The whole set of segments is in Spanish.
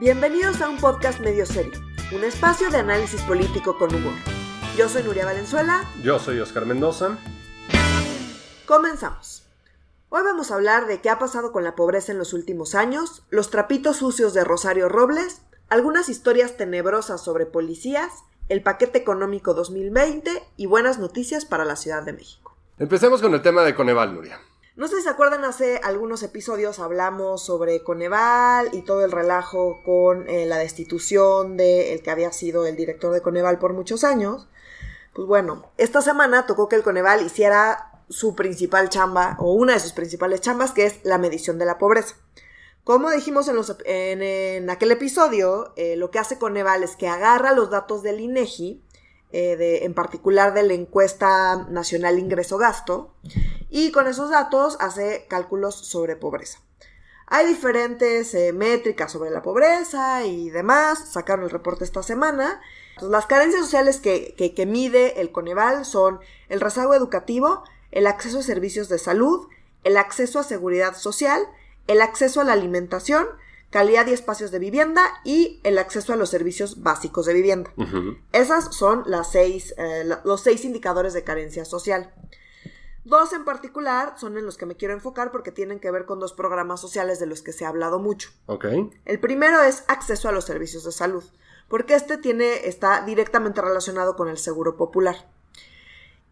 Bienvenidos a un podcast medio serio, un espacio de análisis político con humor. Yo soy Nuria Valenzuela. Yo soy Oscar Mendoza. Comenzamos. Hoy vamos a hablar de qué ha pasado con la pobreza en los últimos años, los trapitos sucios de Rosario Robles, algunas historias tenebrosas sobre policías, el paquete económico 2020 y buenas noticias para la Ciudad de México. Empecemos con el tema de Coneval, Nuria. No sé si se acuerdan, hace algunos episodios hablamos sobre Coneval y todo el relajo con eh, la destitución del el que había sido el director de Coneval por muchos años. Pues bueno, esta semana tocó que el Coneval hiciera su principal chamba, o una de sus principales chambas, que es la medición de la pobreza. Como dijimos en, los, en, aquel episodio, eh, lo que hace Coneval es que agarra los datos del INEGI eh, en particular de la encuesta nacional ingreso-gasto, y con esos datos hace cálculos sobre pobreza. Hay diferentes eh, métricas sobre la pobreza y demás, sacaron el reporte esta semana. las carencias sociales que, que mide el Coneval son el rezago educativo, el acceso a servicios de salud, el acceso a seguridad social, el acceso a la alimentación, calidad y espacios de vivienda y el acceso a los servicios básicos de vivienda. Esas son las seis, eh, los seis indicadores de carencia social. Dos en particular son en los que me quiero enfocar porque tienen que ver con dos programas sociales de los que se ha hablado mucho. El primero es acceso a los servicios de salud, porque este tiene, está directamente relacionado con el seguro popular.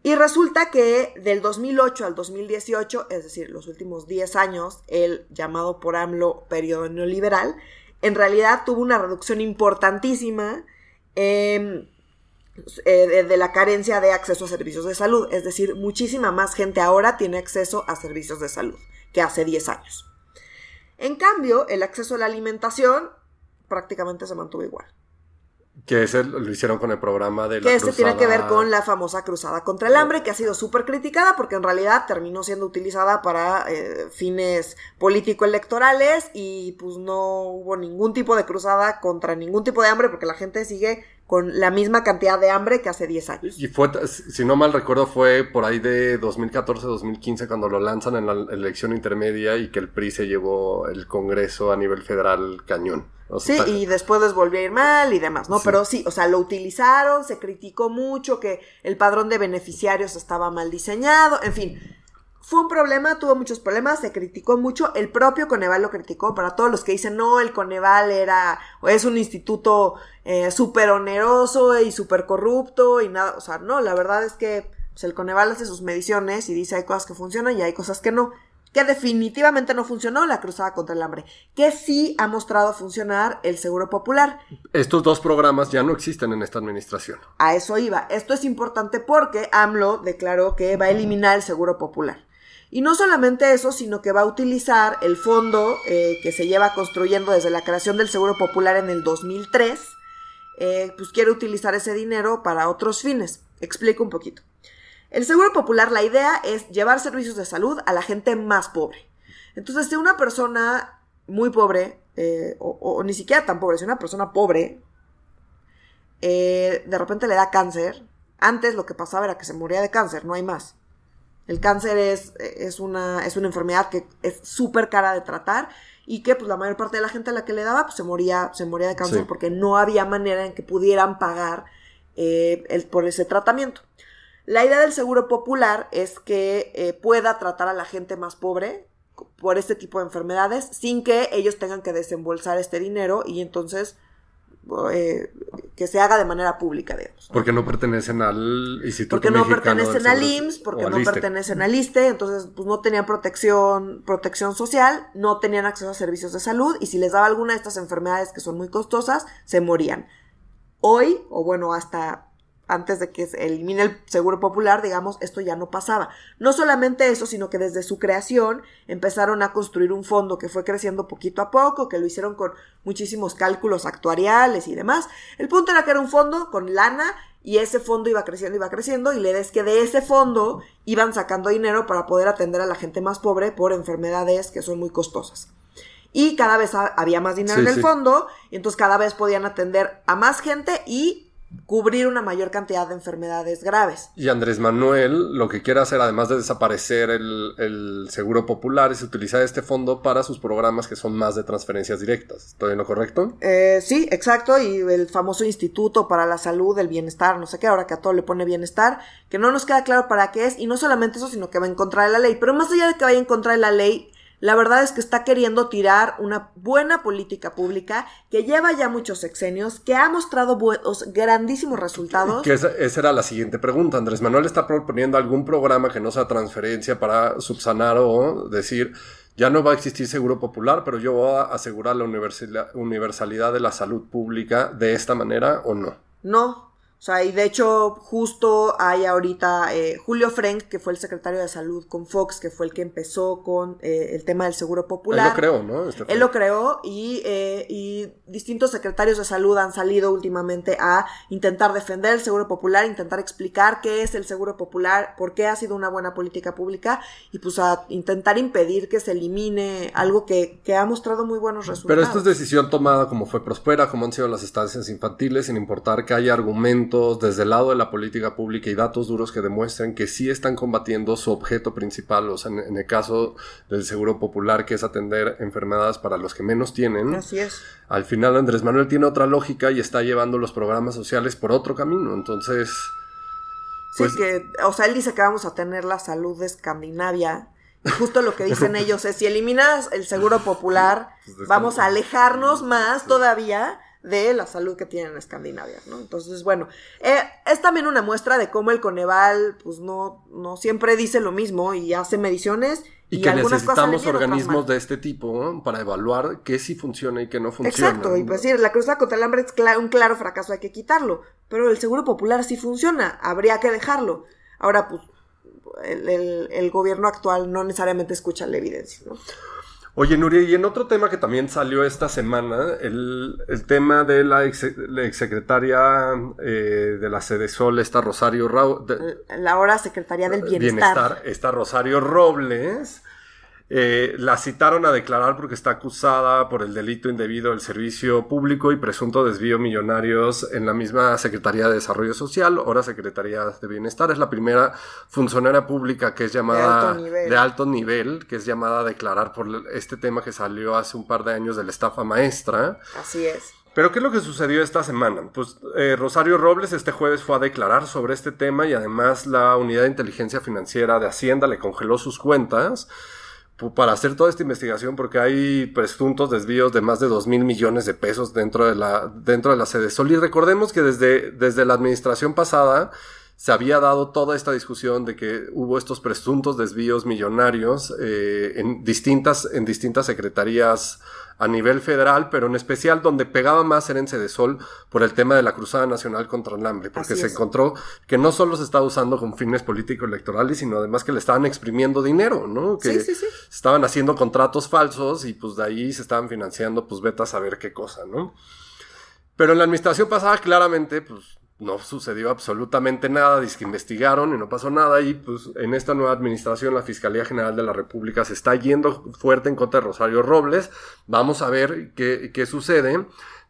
Y resulta que del 2008 al 2018, es decir, los últimos 10 años, el llamado por AMLO periodo neoliberal, en realidad tuvo una reducción importantísima em, eh, de, la carencia de acceso a servicios de salud. Es decir, muchísima más gente ahora tiene acceso a servicios de salud que hace 10 años. En cambio, el acceso a la alimentación prácticamente se mantuvo igual. Que ese lo hicieron con el programa de la Que este tiene que ver con la famosa cruzada contra el hambre, que ha sido súper criticada porque en realidad terminó siendo utilizada para eh, fines político-electorales y pues no hubo ningún tipo de cruzada contra ningún tipo de hambre porque la gente sigue con la misma cantidad de hambre que hace 10 años. Y fue, si no mal recuerdo, fue por ahí de 2014-2015 cuando lo lanzan en la elección intermedia y que el PRI se llevó el Congreso a nivel federal cañón. sí, y después les volvió a ir mal y demás, ¿no? Pero sí, o sea, lo utilizaron, se criticó mucho que el padrón de beneficiarios estaba mal diseñado, en fin, fue un problema, tuvo muchos problemas, se criticó mucho, el propio Coneval lo criticó, para todos los que dicen, no, el Coneval era, o es un instituto eh, súper oneroso y súper corrupto y nada, o sea, no, la verdad es que pues, el Coneval hace sus mediciones y dice hay cosas que funcionan y hay cosas que no, que definitivamente no funcionó la cruzada contra el hambre, que sí ha mostrado funcionar el Seguro Popular. Estos dos programas ya no existen en esta administración. A eso iba, esto es importante porque AMLO declaró que va a eliminar el Seguro Popular. Y no solamente eso, sino que va a utilizar el fondo eh, que se lleva construyendo desde la creación del Seguro Popular en el 2003, eh, pues quiere utilizar ese dinero para otros fines. Explico un poquito. El Seguro Popular, la idea es llevar servicios de salud a la gente más pobre. Entonces, si una persona muy pobre, eh, o, ni siquiera tan pobre, si una persona pobre, de repente le da cáncer, antes lo que pasaba era que se moría de cáncer, no hay más. El cáncer es, es, una, es una enfermedad que es súper cara de tratar y que pues la mayor parte de la gente a la que le daba pues se moría, se moría de cáncer porque no había manera en que pudieran pagar eh, el, por ese tratamiento. La idea del seguro popular es que eh, pueda tratar a la gente más pobre por este tipo de enfermedades sin que ellos tengan que desembolsar este dinero y entonces eh, que se haga de manera pública, digamos. Porque no pertenecen al Instituto Porque no pertenecen al IMSS, porque no pertenecen al ISTE, entonces pues no tenían protección, protección social, no tenían acceso a servicios de salud y si les daba alguna de estas enfermedades que son muy costosas, se morían. Hoy, o bueno, hasta antes de que se elimine el seguro popular, digamos, esto ya no pasaba. No solamente eso, sino que desde su creación empezaron a construir un fondo que fue creciendo poquito a poco, que lo hicieron con muchísimos cálculos actuariales y demás. El punto era que era un fondo con lana y ese fondo iba creciendo, iba creciendo y le des que de ese fondo iban sacando dinero para poder atender a la gente más pobre por enfermedades que son muy costosas. Y cada vez había más dinero en el fondo y entonces cada vez podían atender a más gente y cubrir una mayor cantidad de enfermedades graves. Y Andrés Manuel lo que quiere hacer, además de desaparecer el, el, seguro popular, es utilizar este fondo para sus programas que son más de transferencias directas. ¿Estoy en lo correcto? Eh, sí, exacto. Y el famoso Instituto para la Salud, el Bienestar, no sé qué, ahora que a todo le pone bienestar, que no nos queda claro para qué es. Y no solamente eso, sino que va en contra de la ley. Pero más allá de que vaya en contra de la ley, la verdad es que está queriendo tirar una buena política pública que lleva ya muchos sexenios, que ha mostrado buenos, grandísimos resultados. Que esa, esa, era la siguiente pregunta. Andrés Manuel está proponiendo algún programa que no sea transferencia para subsanar o decir, ya no va a existir seguro popular, pero yo voy a asegurar la universalidad de la salud pública de esta manera o no. No, o sea, y de hecho, justo hay ahorita eh, Julio Frank, que fue el secretario de salud con Fox, que fue el que empezó con eh, el tema del seguro popular. Él lo creó, ¿no? Este Él lo creó y, eh, y distintos secretarios de salud han salido últimamente a intentar defender el seguro popular, intentar explicar qué es el seguro popular, por qué ha sido una buena política pública y pues a intentar impedir que se elimine algo que, que ha mostrado muy buenos resultados. Pero esta es decisión tomada como fue Prospera, como han sido las estancias infantiles, sin importar que haya argumentos desde el lado de la política pública y datos duros que demuestren que sí están combatiendo su objeto principal, o sea, en, el caso del seguro popular, que es atender enfermedades para los que menos tienen. Así es. Al final Andrés Manuel tiene otra lógica y está llevando los programas sociales por otro camino, entonces... Sí, pues que, o sea, él dice que vamos a tener la salud de Escandinavia. Y justo lo que dicen ellos es, si eliminas el seguro popular, pues vamos a alejarnos más todavía de la salud que tienen en Escandinavia, ¿no? Entonces, bueno, eh, es también una muestra de cómo el Coneval, pues no, no siempre dice lo mismo y hace mediciones. Y, y que necesitamos organismos de este tipo para evaluar qué sí funciona y qué no funciona. Exacto, y pues decir, la cruzada contra el hambre es un claro fracaso, hay que quitarlo. Pero el seguro popular sí funciona, habría que dejarlo. Ahora, pues, el, el, el gobierno actual no necesariamente escucha la evidencia, ¿no? Oye, Nuria, y en otro tema que también salió esta semana, el, tema de la, exsecretaria eh, de la Sede Sol, esta Rosario La ahora secretaria del Bienestar. Bienestar, esta Rosario Robles, eh, la citaron a declarar porque está acusada por el delito indebido del servicio público y presunto desvío millonarios en la misma Secretaría de Desarrollo Social, ahora Secretaría de Bienestar. Es la primera funcionaria pública que es llamada de alto nivel, que es llamada a declarar por este tema que salió hace un par de años de la estafa maestra. Así es. Pero ¿qué es lo que sucedió esta semana? Pues eh, Rosario Robles este jueves fue a declarar sobre este tema y además la Unidad de Inteligencia Financiera de Hacienda le congeló sus cuentas para hacer toda esta investigación porque hay presuntos desvíos de más de dos mil millones de pesos dentro de la, dentro de la sede Sol. Y recordemos que desde, desde la administración pasada se había dado toda esta discusión de que hubo estos presuntos desvíos millonarios eh, en, distintas, en distintas secretarías a nivel federal, pero en especial donde pegaba más era en Sol por el tema de la Cruzada Nacional contra el Hambre, porque se encontró que no solo se estaba usando con fines político-electorales, sino además que le estaban exprimiendo dinero, ¿no? Que estaban haciendo contratos falsos y pues de ahí se estaban financiando, pues vete a saber qué cosa, ¿no? Pero en la administración pasada claramente, pues no sucedió absolutamente nada, dice que investigaron y no pasó nada y pues en esta nueva administración la Fiscalía General de la República se está yendo fuerte en contra de Rosario Robles, vamos a ver qué, qué sucede,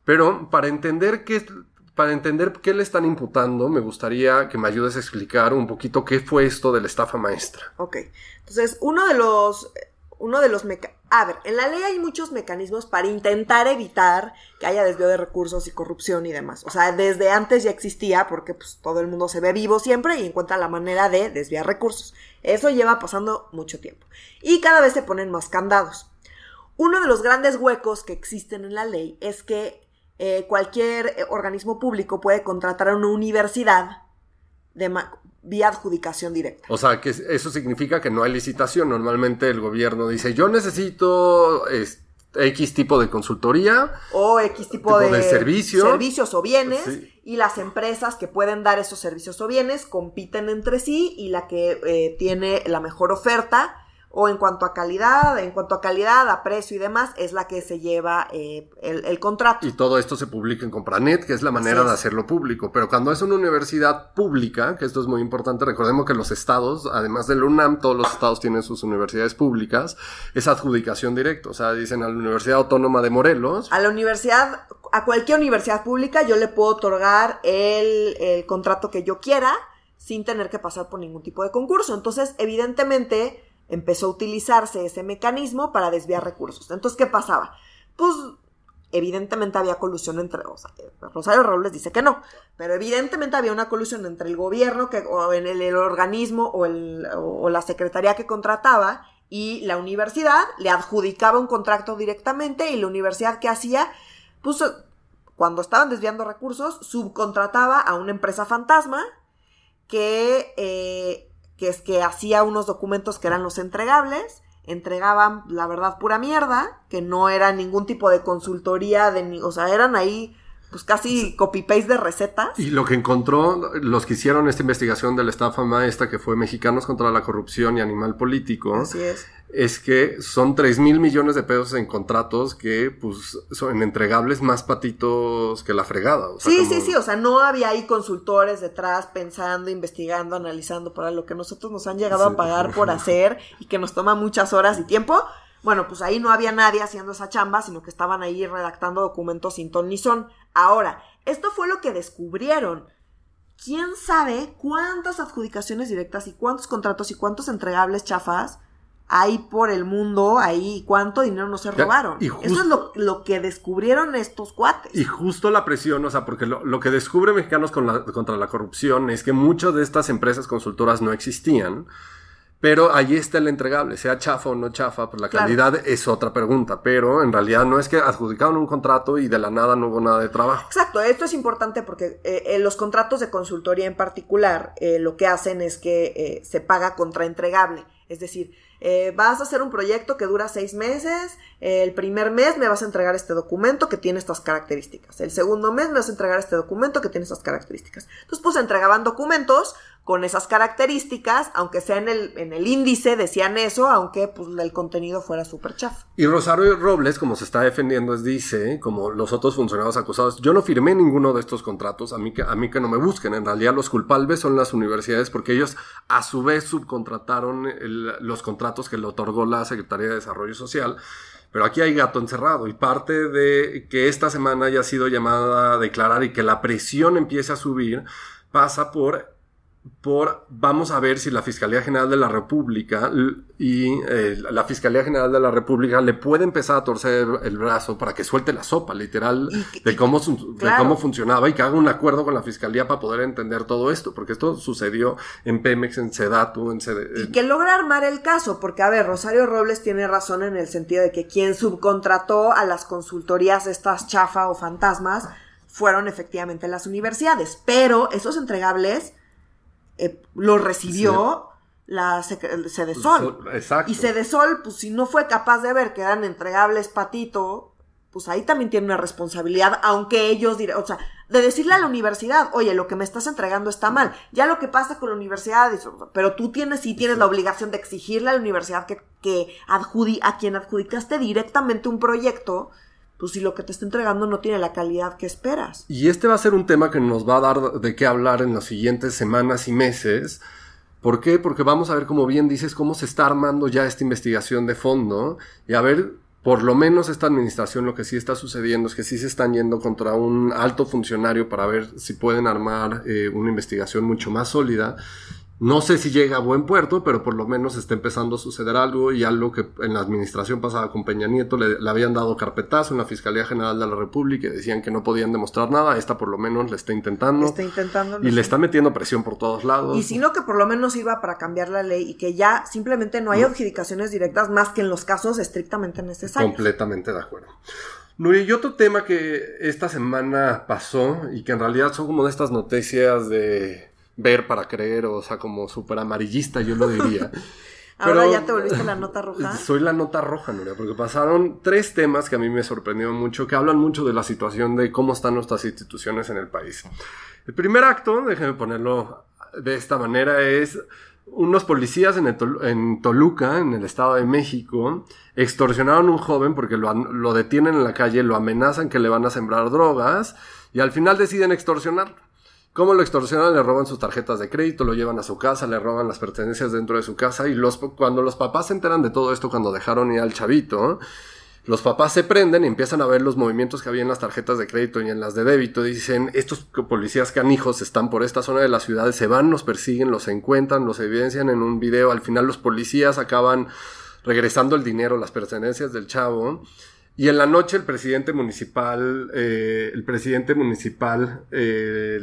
pero para entender qué, para entender qué le están imputando, me gustaría que me ayudes a explicar un poquito qué fue esto de la estafa maestra. Ok, entonces uno de los uno de los a ver, en la ley hay muchos mecanismos para intentar evitar que haya desvío de recursos y corrupción y demás. O sea, desde antes ya existía porque pues, todo el mundo se ve vivo siempre y encuentra la manera de desviar recursos. Eso lleva pasando mucho tiempo. Y cada vez se ponen más candados. Uno de los grandes huecos que existen en la ley es que eh, cualquier eh, organismo público puede contratar a una universidad de, vía adjudicación directa. O sea, que eso significa que no hay licitación. Normalmente el gobierno dice, yo necesito X tipo de consultoría. O X tipo, de, servicios o bienes. Y las empresas que pueden dar esos servicios o bienes compiten entre sí y la que eh, tiene la mejor oferta o en cuanto a calidad, en cuanto a calidad, a precio y demás, es la que se lleva eh, el, contrato. Y todo esto se publica en Compranet, que es la manera de hacerlo público. Pero cuando es una universidad pública, que esto es muy importante, recordemos que los estados, además del UNAM, todos los estados tienen sus universidades públicas, es adjudicación directa. O sea, dicen a la Universidad Autónoma de Morelos. A la universidad, a cualquier universidad pública, yo le puedo otorgar el, el contrato que yo quiera sin tener que pasar por ningún tipo de concurso. Entonces, evidentemente, empezó a utilizarse ese mecanismo para desviar recursos. Entonces, ¿qué pasaba? Pues evidentemente había colusión entre, Rosario Robles dice que no, pero evidentemente había una colusión entre el gobierno que, o en el, organismo o, o, la secretaría que contrataba y la universidad le adjudicaba un contrato directamente y la universidad que hacía, pues cuando estaban desviando recursos, subcontrataba a una empresa fantasma que eh, que es que hacía unos documentos que eran los entregables, entregaban la verdad pura mierda, que no era ningún tipo de consultoría, de, o sea, eran ahí pues casi copy-paste de recetas. Y lo que encontró los que hicieron esta investigación de la estafa maestra, que fue Mexicanos contra la Corrupción y Animal Político, Así es. es que son 3 mil millones de pesos en contratos que pues son entregables más patitos que la fregada. sí, sí, sí, o sea, no había ahí consultores detrás pensando, investigando, analizando para lo que nosotros nos han llegado a pagar por hacer y que nos toma muchas horas y tiempo bueno, pues ahí no había nadie haciendo esa chamba, sino que estaban ahí redactando documentos sin ton ni son. Ahora, esto fue lo que descubrieron. ¿Quién sabe cuántas adjudicaciones directas y cuántos contratos y cuántos entregables chafas hay por el mundo ahí cuánto dinero no se robaron? Eso es lo, que descubrieron estos cuates. Y justo la presión, o sea, porque lo, que descubre Mexicanos contra la corrupción es que muchas de estas empresas consultoras no existían pero allí está el entregable, sea chafa o no chafa, pues la calidad es otra pregunta, pero en realidad no es que adjudicaron un contrato y de la nada no hubo nada de trabajo. Exacto, esto es importante porque eh, en los contratos de consultoría en particular eh, lo que hacen es que eh, se paga contra entregable, es decir, vas a hacer un proyecto que dura seis meses, el primer mes me vas a entregar este documento que tiene estas características, el segundo mes me vas a entregar este documento que tiene estas características. Entonces, pues entregaban documentos con esas características, aunque sea en el, en el índice, decían eso, aunque pues, el contenido fuera súper chafa. Y Rosario Robles, como se está defendiendo, dice, como los otros funcionarios acusados, yo no firmé ninguno de estos contratos, a mí, que, a mí que no me busquen, en realidad los culpables son las universidades porque ellos a su vez subcontrataron los contratos que le otorgó la Secretaría de Desarrollo Social. Pero aquí hay gato encerrado y parte de que esta semana haya sido llamada a declarar y que la presión empiece a subir pasa por por vamos a ver si la Fiscalía General de la República y eh, la Fiscalía General de la República le puede empezar a torcer el brazo para que suelte la sopa, literal, de cómo, cómo funcionaba y que haga un acuerdo con la Fiscalía para poder entender todo esto, porque esto sucedió en Pemex, en Sedatu, en Y que logra armar el caso, porque a ver, Rosario Robles tiene razón en el sentido de que quien subcontrató a las consultorías estas chafa o fantasmas fueron efectivamente las universidades, pero esos entregables eh, lo recibió la Cedesol. Exacto. Y Cedesol, pues si no fue capaz de ver que eran entregables patito, pues ahí también tiene una responsabilidad, aunque ellos dirán, o sea, de decirle a la universidad, oye, lo que me estás entregando está mal. Ya lo que pasa con la universidad, pero tú tienes, sí tienes la obligación de exigirle a la universidad que, que a quien adjudicaste directamente un proyecto, pues si lo que te está entregando no tiene la calidad que esperas. Y este va a ser un tema que nos va a dar de qué hablar en las siguientes semanas y meses. ¿Por qué? Porque vamos a ver, como bien dices, cómo se está armando ya esta investigación de fondo y a ver, por lo menos esta administración lo que sí está sucediendo es que sí se están yendo contra un alto funcionario para ver si pueden armar eh, una investigación mucho más sólida no sé si llega a buen puerto, pero por lo menos está empezando a suceder algo y algo que en la administración pasada con Peña Nieto le, habían dado carpetazo en la Fiscalía General de la República y decían que no podían demostrar nada. Esta por lo menos le está intentando. Está intentando. Y le está metiendo presión por todos lados. Y si no, que por lo menos sirva para cambiar la ley y que ya simplemente no hay adjudicaciones directas más que en los casos estrictamente necesarios. Completamente de acuerdo. Nuri, y otro tema que esta semana pasó y que en realidad son como de estas noticias de ver para creer, o sea, como súper amarillista, yo lo diría. Ahora ya te volviste la nota roja. Soy la nota roja, Nuria, porque pasaron tres temas que a mí me sorprendieron mucho, que hablan mucho de la situación de cómo están nuestras instituciones en el país. El primer acto, déjenme ponerlo de esta manera, es unos policías en, en, Toluca, en el Estado de México, extorsionaron a un joven porque lo, lo, detienen en la calle, lo amenazan que le van a sembrar drogas y al final deciden extorsionarlo. ¿Cómo lo extorsionan? Le roban sus tarjetas de crédito, lo llevan a su casa, le roban las pertenencias dentro de su casa y los, cuando los papás se enteran de todo esto, cuando dejaron ir al chavito, los papás se prenden y empiezan a ver los movimientos que había en las tarjetas de crédito y en las de débito. Dicen, estos policías canijos están por esta zona de la ciudad, se van, los persiguen, los encuentran, los evidencian en un video. Al final los policías acaban regresando el dinero, las pertenencias del chavo. Y en la noche el presidente municipal, eh, el presidente municipal eh,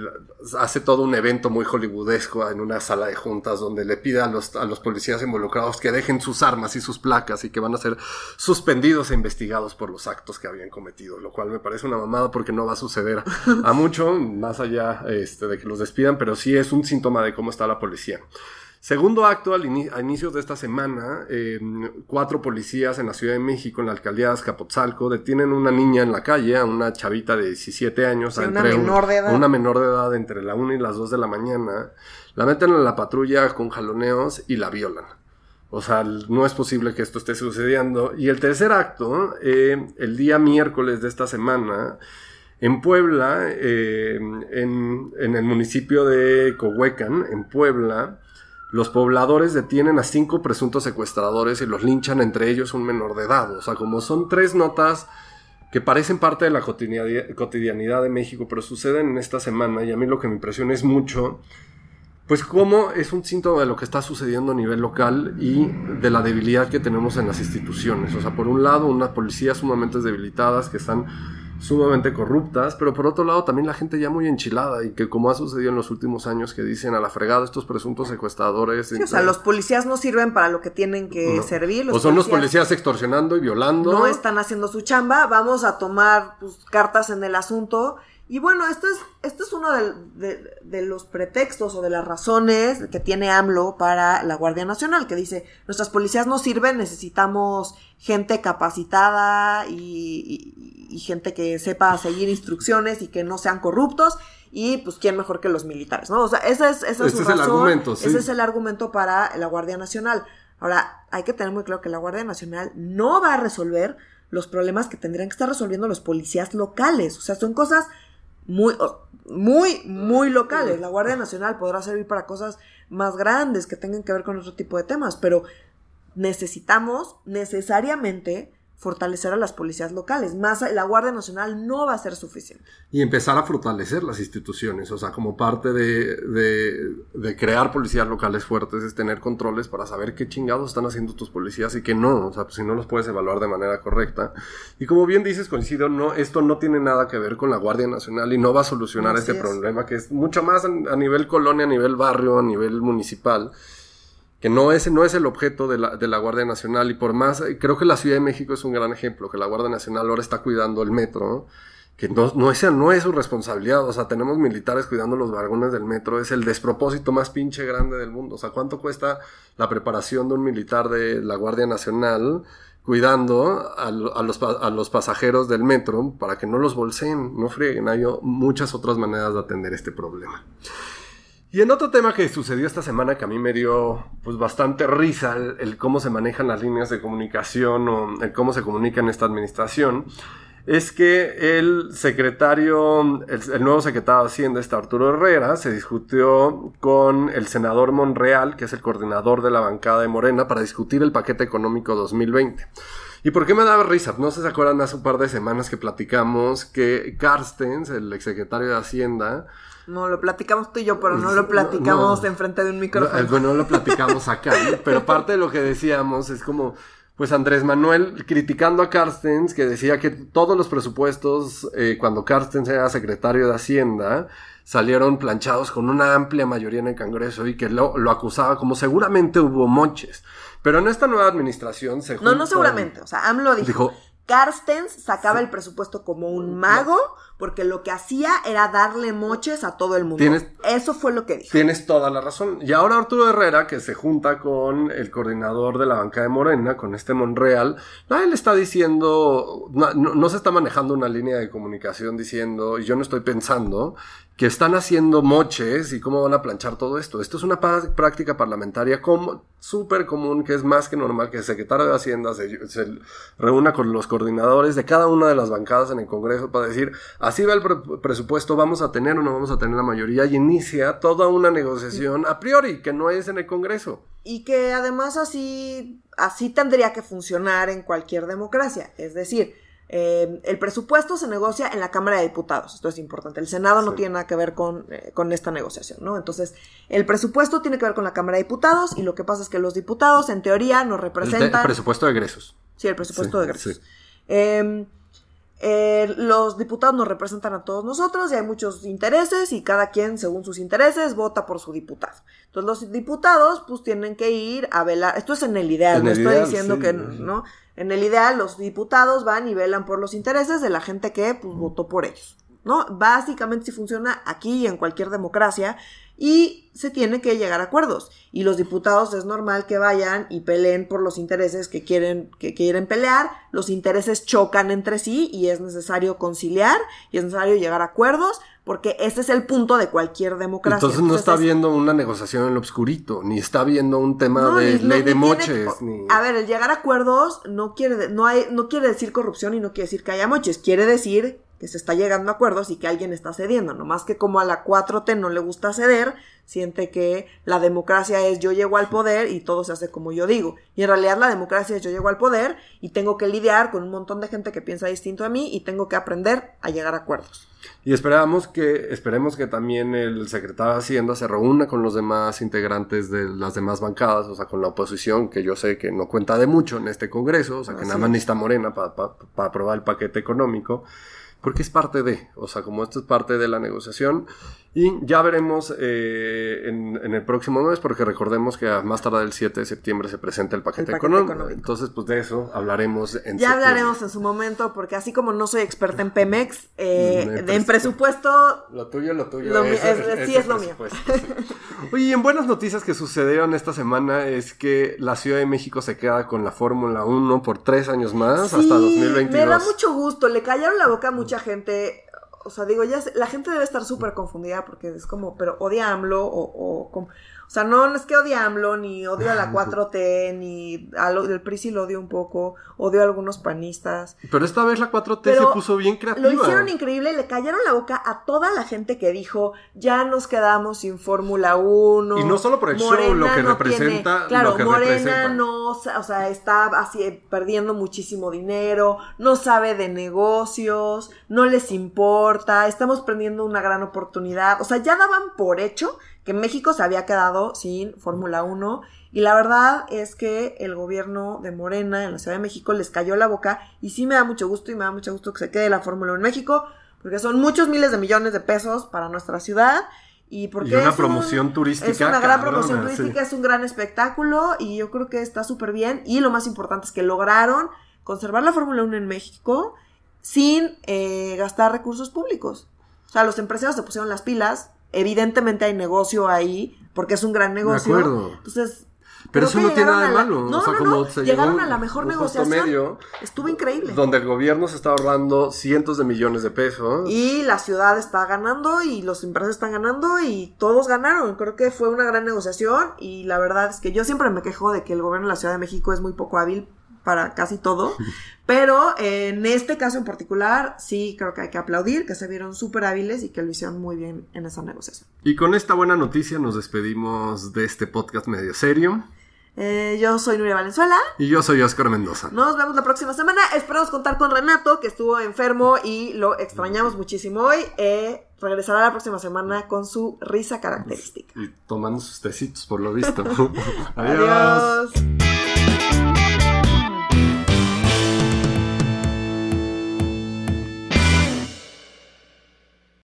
hace todo un evento muy hollywoodesco en una sala de juntas donde le pide a los, a los policías involucrados que dejen sus armas y sus placas y que van a ser suspendidos e investigados por los actos que habían cometido, lo cual me parece una mamada porque no va a suceder a mucho, más allá este, de que los despidan, pero sí es un síntoma de cómo está la policía. Segundo acto, al a inicios de esta semana, eh, cuatro policías en la Ciudad de México, en la alcaldía de Azcapotzalco, detienen a una niña en la calle, a una chavita de 17 años, una menor de edad. una menor de edad entre la 1 y las 2 de la mañana, la meten en la patrulla con jaloneos y la violan. O sea, no es posible que esto esté sucediendo. Y el tercer acto, eh, el día miércoles de esta semana, en Puebla, eh, en, en el municipio de Cohuecan, en Puebla, los pobladores detienen a cinco presuntos secuestradores y los linchan entre ellos un menor de edad. O sea, como son tres notas que parecen parte de la cotidianidad de México, pero suceden en esta semana y a mí lo que me impresiona es mucho, pues cómo es un síntoma de lo que está sucediendo a nivel local y de la debilidad que tenemos en las instituciones. O sea, por un lado, unas policías sumamente debilitadas que están sumamente corruptas, pero por otro lado también la gente ya muy enchilada y que como ha sucedido en los últimos años que dicen a la fregada estos presuntos secuestradores. o sea, los policías no sirven para lo que tienen que servir. o son los policías extorsionando y violando. No están haciendo su chamba, vamos a tomar pues, cartas en el asunto. Y bueno, esto es, esto es uno de, de, los pretextos o de las razones que tiene AMLO para la Guardia Nacional, que dice, nuestras policías no sirven, necesitamos gente capacitada y y gente que sepa seguir instrucciones y que no sean corruptos. Y pues, ¿quién mejor que los militares? ¿no? O sea, ese es, esa es, su razón, el argumento. Ese es el argumento para la Guardia Nacional. Ahora, hay que tener muy claro que la Guardia Nacional no va a resolver los problemas que tendrían que estar resolviendo los policías locales. O sea, son cosas muy, muy, muy locales. La Guardia Nacional podrá servir para cosas más grandes que tengan que ver con otro tipo de temas, pero necesitamos necesariamente fortalecer a las policías locales. Más la Guardia Nacional no va a ser suficiente. Y empezar a fortalecer las instituciones, o sea, como parte de, de, crear policías locales fuertes es tener controles para saber qué chingados están haciendo tus policías y qué no, o sea, pues, si no los puedes evaluar de manera correcta. Y como bien dices, coincido, no, esto no tiene nada que ver con la Guardia Nacional y no va a solucionar este problema que es mucho más a nivel colonia, a nivel barrio, a nivel municipal que no es, no es el objeto de la, de la, Guardia Nacional y por más, creo que la Ciudad de México es un gran ejemplo, que la Guardia Nacional ahora está cuidando el metro, que no, no, es, no es su responsabilidad, o sea, tenemos militares cuidando los vagones del metro, es el despropósito más pinche grande del mundo, o sea, ¿cuánto cuesta la preparación de un militar de la Guardia Nacional cuidando a, a, los, a los pasajeros del metro para que no los bolseen, no frieguen, hay muchas otras maneras de atender este problema. Y en otro tema que sucedió esta semana que a mí me dio pues bastante risa el, cómo se manejan las líneas de comunicación o el cómo se comunica en esta administración es que el secretario, el, nuevo secretario de Hacienda, este Arturo Herrera, se discutió con el senador Monreal, que es el coordinador de la bancada de Morena, para discutir el paquete económico 2020. ¿Y por qué me daba risa? No sé si se acuerdan hace un par de semanas que platicamos que Carstens, el exsecretario de Hacienda, no, lo platicamos tú y yo, pero no lo platicamos enfrente de un micrófono. No, bueno, no lo platicamos acá, pero parte de lo que decíamos es como, pues Andrés Manuel criticando a Carstens, que decía que todos los presupuestos, eh, cuando Carstens era secretario de Hacienda, salieron planchados con una amplia mayoría en el Congreso y que lo, lo acusaba como seguramente hubo moches. Pero en esta nueva administración se... No, no seguramente, o sea, AMLO dijo Carstens sacaba el presupuesto como un mago porque lo que hacía era darle moches a todo el mundo. Eso fue lo que dijo. Tienes toda la razón. Y ahora Arturo Herrera, que se junta con el coordinador de la banca de Morena, con este Monreal, él está diciendo, no, no, se está manejando una línea de comunicación diciendo, y yo no estoy pensando que están haciendo moches y cómo van a planchar todo esto. Esto es una práctica parlamentaria súper común, que es más que normal que el secretario de Hacienda se, reúna con los coordinadores de cada una de las bancadas en el Congreso para decir, así va el presupuesto, vamos a tener o no vamos a tener la mayoría, y inicia toda una negociación a priori, que no es en el Congreso. Y que además así, así tendría que funcionar en cualquier democracia. Es decir, eh, el presupuesto se negocia en la Cámara de Diputados, esto es importante. El Senado no tiene nada que ver con, eh, con, esta negociación, ¿no? Entonces, el presupuesto tiene que ver con la Cámara de Diputados y lo que pasa es que los diputados, en teoría, nos representan... El, presupuesto de egresos. Sí, el presupuesto de egresos. Em, eh, los diputados nos representan a todos nosotros y hay muchos intereses y cada quien, según sus intereses, vota por su diputado. Entonces, los diputados, pues, tienen que ir a velar... Esto es en el ideal, no estoy diciendo que, ¿no? En el ideal, los diputados van y velan por los intereses de la gente que pues, votó por ellos. ¿No? Básicamente si funciona aquí y en cualquier democracia y se tiene que llegar a acuerdos. Y los diputados es normal que vayan y peleen por los intereses que quieren, que quieren pelear. Los intereses chocan entre sí y es necesario conciliar y es necesario llegar a acuerdos porque ese es el punto de cualquier democracia. Entonces no está viendo una negociación en lo obscurito, ni está viendo un tema de ley de moches. A ver, el llegar a acuerdos no quiere, no, hay, no quiere decir corrupción y no quiere decir que haya moches, quiere decir que se está llegando a acuerdos y que alguien está cediendo, no más que como a la 4T no le gusta ceder, siente que la democracia es yo llego al poder y todo se hace como yo digo. Y en realidad la democracia es yo llego al poder y tengo que lidiar con un montón de gente que piensa distinto a mí y tengo que aprender a llegar a acuerdos. Y esperamos que, esperemos que también el secretario de Hacienda se reúna con los demás integrantes de las demás bancadas, o sea, con la oposición, que yo sé que no cuenta de mucho en este Congreso, o sea, que nada más necesita Morena para aprobar el paquete económico porque es parte de, o sea, como esto es parte de la negociación. Y ya veremos eh, en, el próximo mes, porque recordemos que a más tarde del 7 de septiembre se presenta el paquete, económico. Entonces, pues de eso hablaremos en Ya hablaremos en su momento, porque así como no soy experta en Pemex, eh, en presupuesto... Lo tuyo, lo tuyo. sí, es lo mío. Oye, en buenas noticias que sucedieron esta semana es que la Ciudad de México se queda con la Fórmula 1 por tres años más, hasta 2022. Me da mucho gusto, le callaron la boca a mucha gente o sea, digo, ya la gente debe estar súper confundida porque es como, pero odia AMLO o, o como, o sea, no, es que odie a AMLO, ni odio a la 4T, ni al el PRI sí lo odio un poco, odio a algunos panistas. Pero esta vez la 4T se puso bien creativa. Lo hicieron increíble, le callaron la boca a toda la gente que dijo, ya nos quedamos sin Fórmula 1. Y no solo por el show, lo que representa. claro, Morena no, o sea, está así perdiendo muchísimo dinero, no sabe de negocios, no les importa, estamos perdiendo una gran oportunidad. O sea, ya daban por hecho que México se había quedado sin Fórmula 1 y la verdad es que el gobierno de Morena en la Ciudad de México les cayó la boca y sí me da mucho gusto y me da mucho gusto que se quede la Fórmula 1 en México porque son muchos miles de millones de pesos para nuestra ciudad y porque una promoción turística. Es una gran promoción turística, es un gran espectáculo y yo creo que está súper bien y lo más importante es que lograron conservar la Fórmula 1 en México sin eh, gastar recursos públicos. O sea, los empresarios se pusieron las pilas, evidentemente hay negocio ahí, porque es un gran negocio. De acuerdo. Entonces, pero eso no tiene nada de malo. No, o sea, no, como no. Llegaron a la mejor negociación. Medio, Estuvo increíble. Donde el gobierno se está ahorrando cientos de millones de pesos. Y la ciudad está ganando y los empresarios están ganando y todos ganaron. Creo que fue una gran negociación y la verdad es que yo siempre me quejo de que el gobierno de la Ciudad de México es muy poco hábil para casi todo. Pero en este caso en particular, sí creo que hay que aplaudir, que se vieron súper hábiles y que lo hicieron muy bien en esa negociación. Y con esta buena noticia nos despedimos de este podcast medio serio. Eh, yo soy Nuria Valenzuela. Y yo soy Oscar Mendoza. Nos vemos la próxima semana. Esperamos contar con Renato, que estuvo enfermo y lo extrañamos muchísimo hoy. Eh, regresará la próxima semana con su risa característica. Y tomando sus tecitos, por lo visto. Adiós.